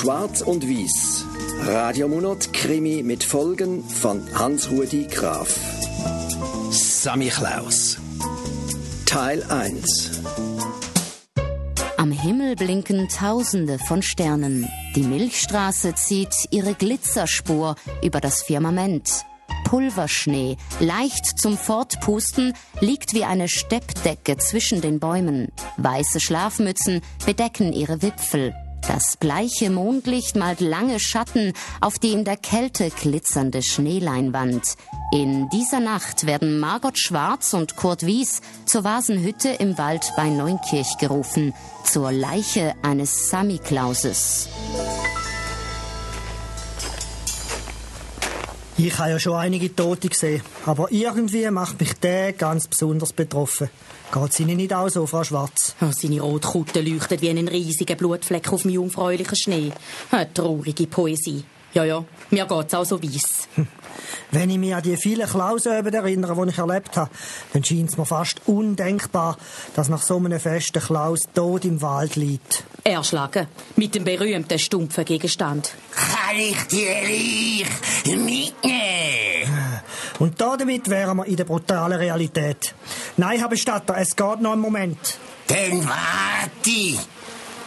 Schwarz und Wies. Radiomonat Krimi mit Folgen von Hans-Rudi Graf. Sammy Klaus. Teil 1. Am Himmel blinken Tausende von Sternen. Die Milchstraße zieht ihre Glitzerspur über das Firmament. Pulverschnee, leicht zum Fortpusten, liegt wie eine Steppdecke zwischen den Bäumen. Weiße Schlafmützen bedecken ihre Wipfel. Das bleiche Mondlicht malt lange Schatten auf die in der Kälte glitzernde Schneeleinwand. In dieser Nacht werden Margot Schwarz und Kurt Wies zur Vasenhütte im Wald bei Neunkirch gerufen, zur Leiche eines Sammiklauses. Ich habe ja schon einige Tote gesehen, aber irgendwie macht mich der ganz besonders betroffen. Geht Ihnen nicht auch so, Frau Schwarz? Oh, seine Rotkutte leuchtet wie ein riesiger Blutfleck auf dem jungfräulichen Schnee. Eine traurige Poesie. Ja, ja, mir geht's auch so weiss. Wenn ich mich an die vielen Klausöben erinnere, die ich erlebt habe, dann scheint es mir fast undenkbar, dass nach so einem Fest der Klaus tot im Wald liegt. Erschlagen. Mit dem berühmten stumpfen Gegenstand. Kann ich die Leiche mitnehmen? Und damit wären wir in der brutalen Realität. Nein, Herr Bestatter, es geht noch einen Moment. Dann warte.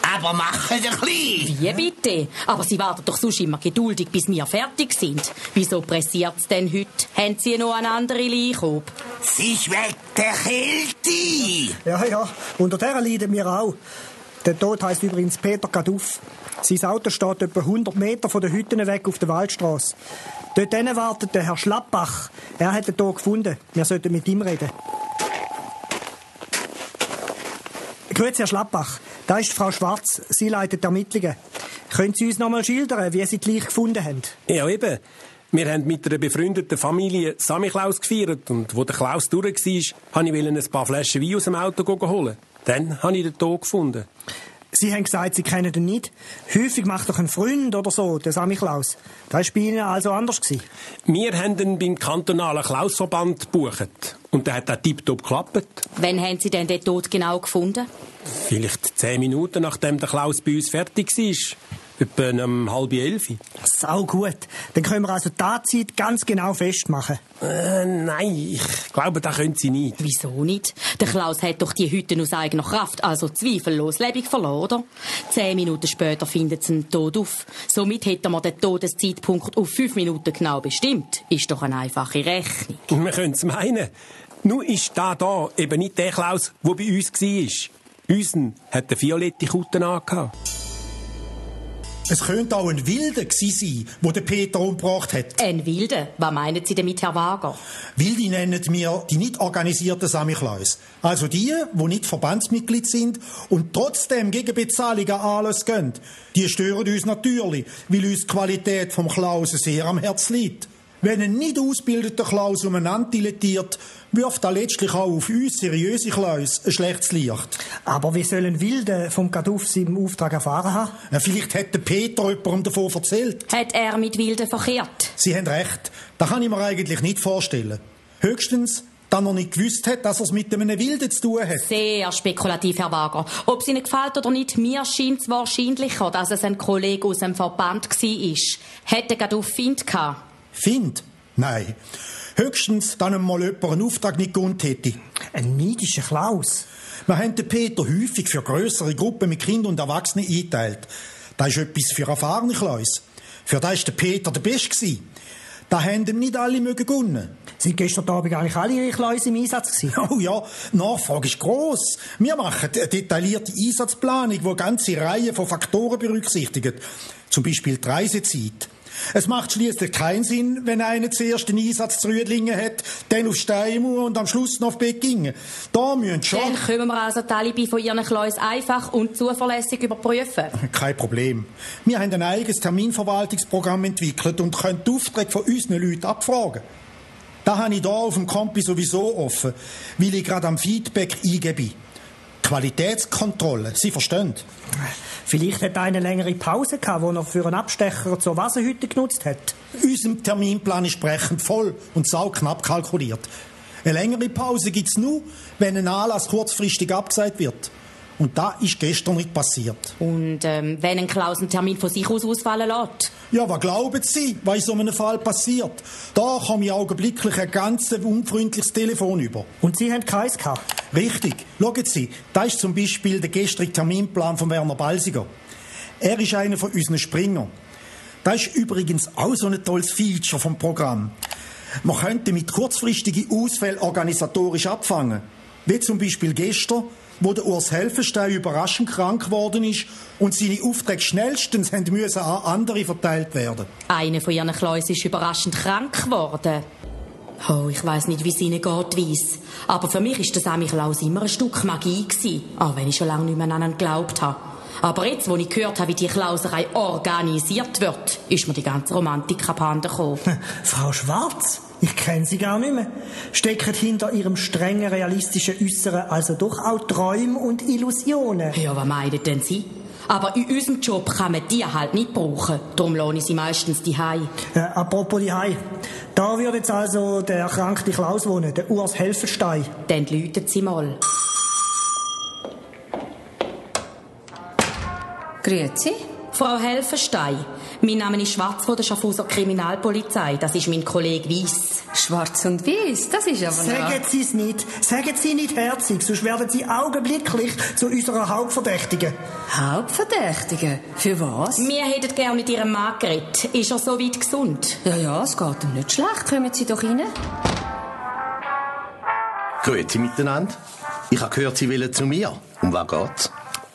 Aber machen ein bisschen. Wie bitte? Aber Sie warten doch sonst immer geduldig, bis wir fertig sind. Wieso pressiert's denn heute? Haben Sie noch eine andere Leiche ob? Sie schmeckt der Kälte. Ja, ja, unter der leiden wir auch. Der Tod heisst übrigens Peter Gaduff. Sein Auto steht etwa 100 Meter von den Hütten weg auf der Waldstraße. Dort wartet der Herr Schlappbach. Er hat den Tod gefunden. Wir sollten mit ihm reden. Grüezi, Herr Schlappbach. Da ist Frau Schwarz. Sie leitet die Ermittlungen. Können Sie uns noch mal schildern, wie Sie die Leiche gefunden haben? Ja, eben. Wir haben mit einer befreundeten Familie Samichlaus gefeiert und wo der Klaus durch war, wollte ich ein paar Flaschen Wein aus dem Auto holen. Dann habe ich den Tod gefunden. Sie haben gesagt, Sie kennen ihn nicht. Häufig macht doch ein Freund oder so, der Samichlaus. Das war bei Ihnen also anders. Gewesen. Wir haben ihn beim kantonalen Klausverband gebucht. Und der hat auch tiptop geklappt. Wann haben Sie denn den Tod genau gefunden? Vielleicht zehn Minuten, nachdem der Klaus bei uns fertig war. Etwa um halb elf. Sau gut. Dann können wir also die Tatzeit ganz genau festmachen. Äh, nein, ich glaube, das können Sie nicht. Wieso nicht? Der Klaus hat doch die Hütte aus eigener Kraft, also zweifellos lebendig verloren, oder? Zehn Minuten später findet sie ihn tot auf. Somit hätten wir den Todeszeitpunkt auf fünf Minuten genau bestimmt. Ist doch eine einfache Rechnung. Wir können es meinen. Nur ist da da eben nicht der Klaus, der bei uns war. Unseren hat eine violette Kutte angehabt. Es könnte auch ein Wilder sein, wo der Peter umgebracht hat. Ein Wilder? Was meinen Sie damit, Herr Wager? Wilde nennen wir die nicht organisierten Samichlaus. Also die, die nicht Verbandsmitglied sind und trotzdem gegen Bezahlung an alles gehen. Die stören uns natürlich, weil uns die Qualität vom Klaus sehr am Herz liegt. Wenn ein nicht ausgebildeter Klaus umeinander dilettiert, wirft er letztlich auch auf uns seriöse Klaus ein schlechtes Licht. Aber wie sollen Wilde vom Gaduff seinen Auftrag erfahren haben? Ja, vielleicht hat der Peter jemandem davon erzählt. Hat er mit Wilde verkehrt? Sie haben recht. Das kann ich mir eigentlich nicht vorstellen. Höchstens, dass er nicht gewusst hat, dass er es mit einem Wilden zu tun hat. Sehr spekulativ, Herr Wager. Ob es Ihnen gefällt oder nicht, mir scheint es wahrscheinlicher, dass es ein Kollege aus dem Verband war. Hätte Gaduff Find gehabt? Find? Nein. Höchstens, dann einmal jemand einen Auftrag nicht gelohnt hätte. Ein neidischer Klaus. Wir haben den Peter häufig für größere Gruppen mit Kindern und Erwachsenen eingeteilt. Das ist etwas für erfahrene Klaus. Für das war der Peter der Beste. Da haben ihm nicht alle mögen gönnen. Sind gestern Abend eigentlich alle Ihre Klaus im Einsatz gewesen? Oh ja, die Nachfrage ist gross. Wir machen eine detaillierte Einsatzplanung, die eine ganze Reihe von Faktoren berücksichtigt. Zum Beispiel die Reisezeit. Es macht schließlich keinen Sinn, wenn einer zuerst den Einsatz zu Rüdlingen hat, dann auf Steinmauer und am Schluss noch auf Beckingen. Da müssen schon... Dann können wir also die Alibi von Ihren Kleus einfach und zuverlässig überprüfen. Kein Problem. Wir haben ein eigenes Terminverwaltungsprogramm entwickelt und können die Aufträge von unseren Leuten abfragen. Da habe ich hier auf dem Kompi sowieso offen, weil ich gerade am Feedback eingebe. Qualitätskontrolle, Sie verstehen? Vielleicht hat er eine längere Pause gehabt, wo er für einen Abstecher zur Wasserhütte genutzt hat. Unser Terminplan ist sprechend voll und sauknapp kalkuliert. Eine längere Pause gibt's nur, wenn ein Anlass kurzfristig abgesagt wird. Und da ist gestern nicht passiert. Und ähm, wenn ein Klaus einen Termin von sich aus ausfallen lässt? Ja, was glauben Sie, was in so einem Fall passiert? Da komme ich augenblicklich ein ganz unfreundliches Telefon über. Und Sie haben keins gehabt? Richtig. Schauen Sie, da ist zum Beispiel der gestrige Terminplan von Werner Balsiger. Er ist einer von unseren Springer. Das ist übrigens auch so ein tolles Feature vom Programm. Man könnte mit kurzfristigen Ausfällen organisatorisch abfangen. Wie zum Beispiel gestern, wo der Urs Helfenstein überraschend krank geworden ist und seine Aufträge schnellstens an andere verteilt werden. Einer von ihren Kleus ist überraschend krank geworden. Oh, ich weiß nicht, wie es ihnen geht, weiss. Aber für mich ist das Klaus immer ein Stück Magie gewesen, auch wenn ich schon lange nicht mehr an ihn geglaubt habe. Aber jetzt, wo ich gehört habe, wie die Klauserei organisiert wird, ist mir die ganze Romantik abhanden gekommen. Frau Schwarz? Ich kenne sie gar nicht mehr. Stecken hinter ihrem strengen, realistischen Äußeren also doch auch Träume und Illusionen? Ja, was meinen denn Sie? Aber in unserem Job kann man die halt nicht brauchen. Darum lohne ich sie meistens die Äh, apropos die Da würde jetzt also der erkrankte Klaus wohnen, der Urs Helferstein. Dann läutet sie mal. Grüezi. Frau Helfenstein, mein Name ist Schwarz von der Schaffhauser Kriminalpolizei. Das ist mein Kollege Weiss. Schwarz und Weiss, das ist aber Sagen Sie es nicht. Sagen Sie nicht herzig, sonst werden Sie augenblicklich zu unserer Hauptverdächtigen. Hauptverdächtigen? Für was? Wir hätten gerne mit Ihrem Mann geredet. Ist er so weit gesund? Ja, ja, es geht ihm nicht schlecht. Kommen Sie doch rein. Grüezi miteinander. Ich habe gehört, Sie wollen zu mir. Um was geht's?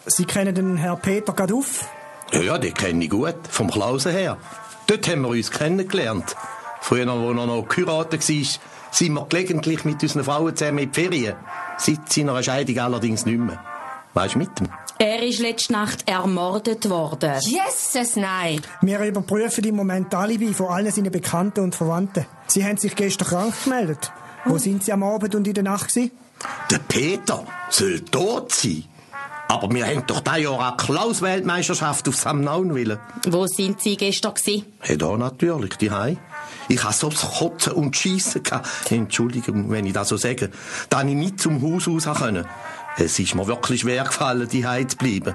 Sie kennen den Herrn Peter Gaduff? Ja, ja, den kenne ich gut, vom Klausen her. Dort haben wir uns kennengelernt. Früher, als er noch geheiratet war, sind wir gelegentlich mit unseren Frauen zusammen in die Ferien. Seit seiner Scheidung allerdings nicht mehr. Weißt du mit dem? Er ist letzte Nacht ermordet worden. Jesus, nein! Wir überprüfen im Moment Alibi von allen seinen Bekannten und Verwandten. Sie haben sich gestern krank gemeldet. Wo hm. sind Sie am Abend und in der Nacht gewesen? Der Peter soll tot sein. Aber wir haben doch dieses Jahr eine Klaus-Weltmeisterschaft auf Samnaun willen. Wo sind Sie gestern gewesen? Hey, da natürlich, die Hei. Ich hatte so das Kotzen und Schiessen. Entschuldigung, wenn ich das so sage. Da ich nicht zum Haus raus können. Es ist mir wirklich schwer gefallen, die Hei zu bleiben.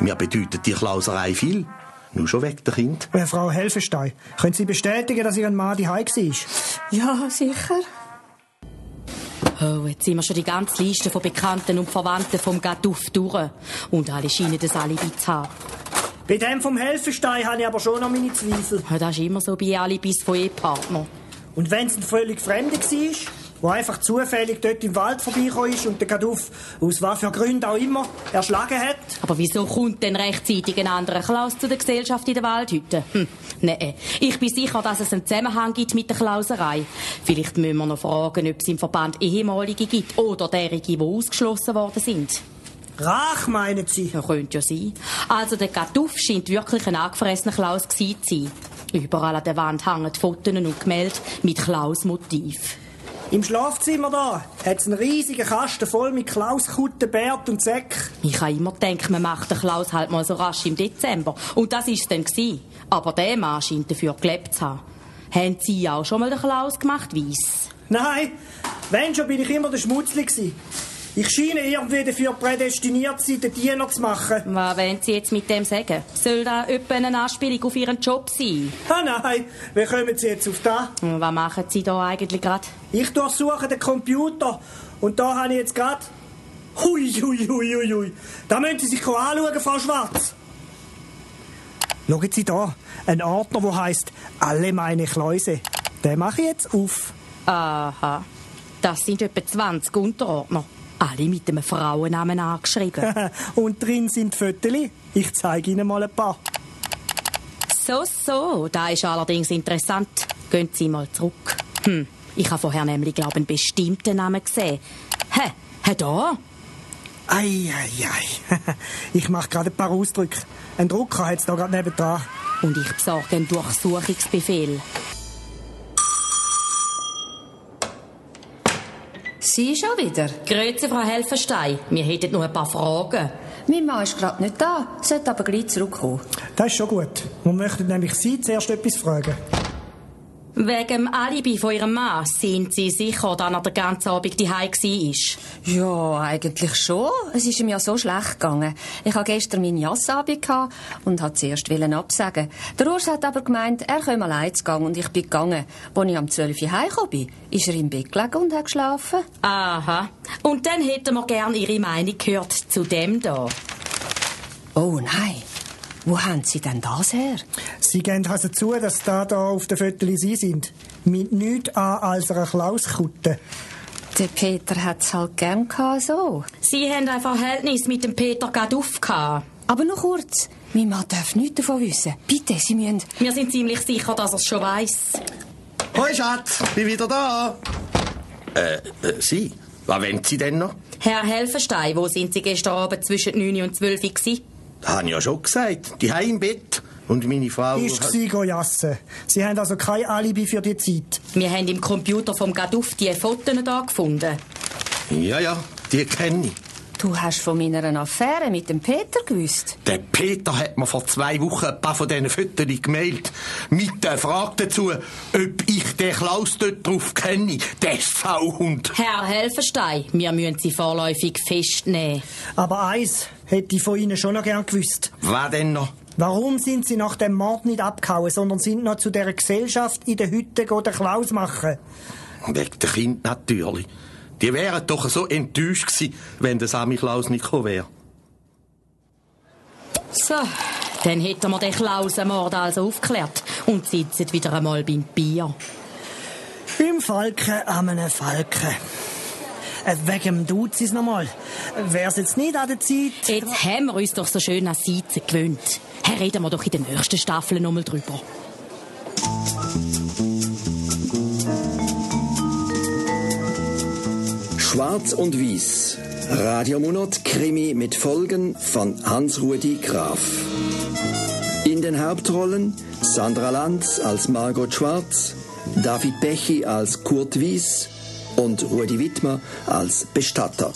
Mir bedeutet die Klauserei viel. Nur schon weg, der Kind. Äh, Frau Helfenstein, können Sie bestätigen, dass Ihr Mann die Hei war? Ja, sicher. Oh, jetzt sind wir schon die ganze Liste von Bekannten und Verwandten vom Gaduff durch. Und alle scheinen das Alibi zu haben. Bei dem vom Helfenstein habe ich aber schon noch meine Zweifel. Ja, das ist immer so bei Alibis von Ehepartnern. Und wenn es ein völlig Fremder war? Der einfach zufällig dort im Wald vorbeigekommen ist und den Gaduff, aus was für Gründen auch immer, erschlagen hat. Aber wieso kommt denn rechtzeitig ein anderer Klaus zu der Gesellschaft in der Waldhütte? Hm, nee, ich bin sicher, dass es einen Zusammenhang gibt mit der Klauserei. Vielleicht müssen wir noch fragen, ob es im Verband ehemalige gibt oder derige, die ausgeschlossen worden sind. Rach, meinen Sie? Ja, könnte ja sein. Also der Gaduff scheint wirklich ein angefressener Klaus gewesen zu sein. Überall an der Wand hängen Fotos und Gemälde mit Klaus-Motiv. Im Schlafzimmer da hat es einen riesigen Kasten voll mit Klauskutten, Bärt und Säck. Ich habe immer gedacht, man macht den Klaus halt mal so rasch im Dezember. Und das war es dann gewesen. Aber der Mann scheint dafür gelebt zu haben. Haben Sie auch schon mal den Klaus gemacht, Weiss? Nein, wenn schon bin ich immer der Schmutzli gewesen. Ich scheine irgendwie dafür prädestiniert zu sein, den Diener zu machen. Was wollen Sie jetzt mit dem sagen? Soll da etwa eine Anspielung auf Ihren Job sein? Ah nein, wie kommen Sie jetzt auf das? Was machen Sie da eigentlich gerade? Ich durchsuche den Computer und da habe ich jetzt gerade... Hui, hui, hui, hui, hui. Da müssen Sie sich anschauen, Frau Schwarz. Schauen Sie da, ein Ordner, der heißt «Alle meine Kläuse». Den mache ich jetzt auf. Aha, das sind etwa 20 Unterordner. Alle mit einem Frauennamen angeschrieben. Und drin sind Fotos. Ich zeige Ihnen mal ein paar. So, so, da ist allerdings interessant. Gehen Sie mal zurück. Hm, ich habe vorher nämlich, glaube einen bestimmten Namen gesehen. Hä, hä, da? Ei, ei, ei. Ich mache gerade ein paar Ausdrücke. Ein Drucker hat es da gerade nebenan. Und ich besorge einen Durchsuchungsbefehl. Sie schon wieder? Grüezi, Frau Helfenstein. Wir hätten noch ein paar Fragen. Mein Mann ist gerade nicht da, sollte aber gleich zurückkommen. Das ist schon gut. Wir möchten nämlich Sie zuerst etwas fragen. Wegen dem Alibi von ihrem Mann sind Sie sicher, dass er den ganzen Abend daheim war? Ja, eigentlich schon. Es ist ihm ja so schlecht gegangen. Ich hatte gestern meine Jassabend und wollte zuerst absagen. Der Urs hat aber gemeint, er könne allein zu gehen und ich bin gegangen. Als ich am 12 Uhr heimgekommen bin, ist er im Bett gelegen und hat geschlafen. Aha. Und dann hätten wir gern Ihre Meinung gehört zu dem da. Oh nein. Wo haben Sie denn das her? Sie geben also zu, dass da da auf den Fotos Sie sind. Mit nichts an als einer Klauskutte. Der Peter hat's halt gern gehabt, so. Sie haben ein Verhältnis mit dem Peter Gaduff gehabt. Aber noch kurz. Mein Mann darf nichts davon wissen. Bitte, Sie müssen... Wir sind ziemlich sicher, dass er es schon weiss. Hoi, Schatz, bin wieder da. Äh, äh, Sie? Was wollen Sie denn noch? Herr Helfenstein, wo sind Sie gestern Abend zwischen 9 und 12 Uhr gewesen? Das habe ich ja schon gesagt. Die im Bett. Und meine Frau... Ist sie jassen. Sie haben also kein Alibi für die Zeit. Wir haben im Computer vom Gaduff die Fotos da gefunden. Ja, ja, die kenne ich. Du hast von meiner Affäre mit dem Peter gewusst. Der Peter hat mir vor zwei Wochen ein paar von diesen Fotos gemeldet. Mit der Frage dazu, ob ich den Klaus dort drauf kenne. Der Sauhund. Herr Helfenstein, wir müssen Sie vorläufig festnehmen. Aber eins hätte ich von Ihnen schon noch gern gewusst. Was denn noch? Warum sind Sie nach dem Mord nicht abgehauen, sondern sind noch zu der Gesellschaft in der Hütte den Klaus machen? Wegen der Kind natürlich. Die wären doch so enttäuscht gewesen, wenn der Sammy Klaus nicht gekommen wäre. So, dann hätten wir den Klausenmord also aufgeklärt und sitzen wieder einmal beim Bier. Beim Falken an einem Falken. Äh, wegen dem Duzis nochmal. Wär's jetzt nicht an der Zeit... Jetzt haben wir uns doch so schön an Sitzen gewöhnt. Reden wir doch in den nächsten Staffeln nochmal drüber. Schwarz und Wies. Radiomonat Krimi mit Folgen von Hans-Rudi Graf. In den Hauptrollen Sandra Lanz als Margot Schwarz, David Bechy als Kurt Wies und Rudi Wittmer als Bestatter.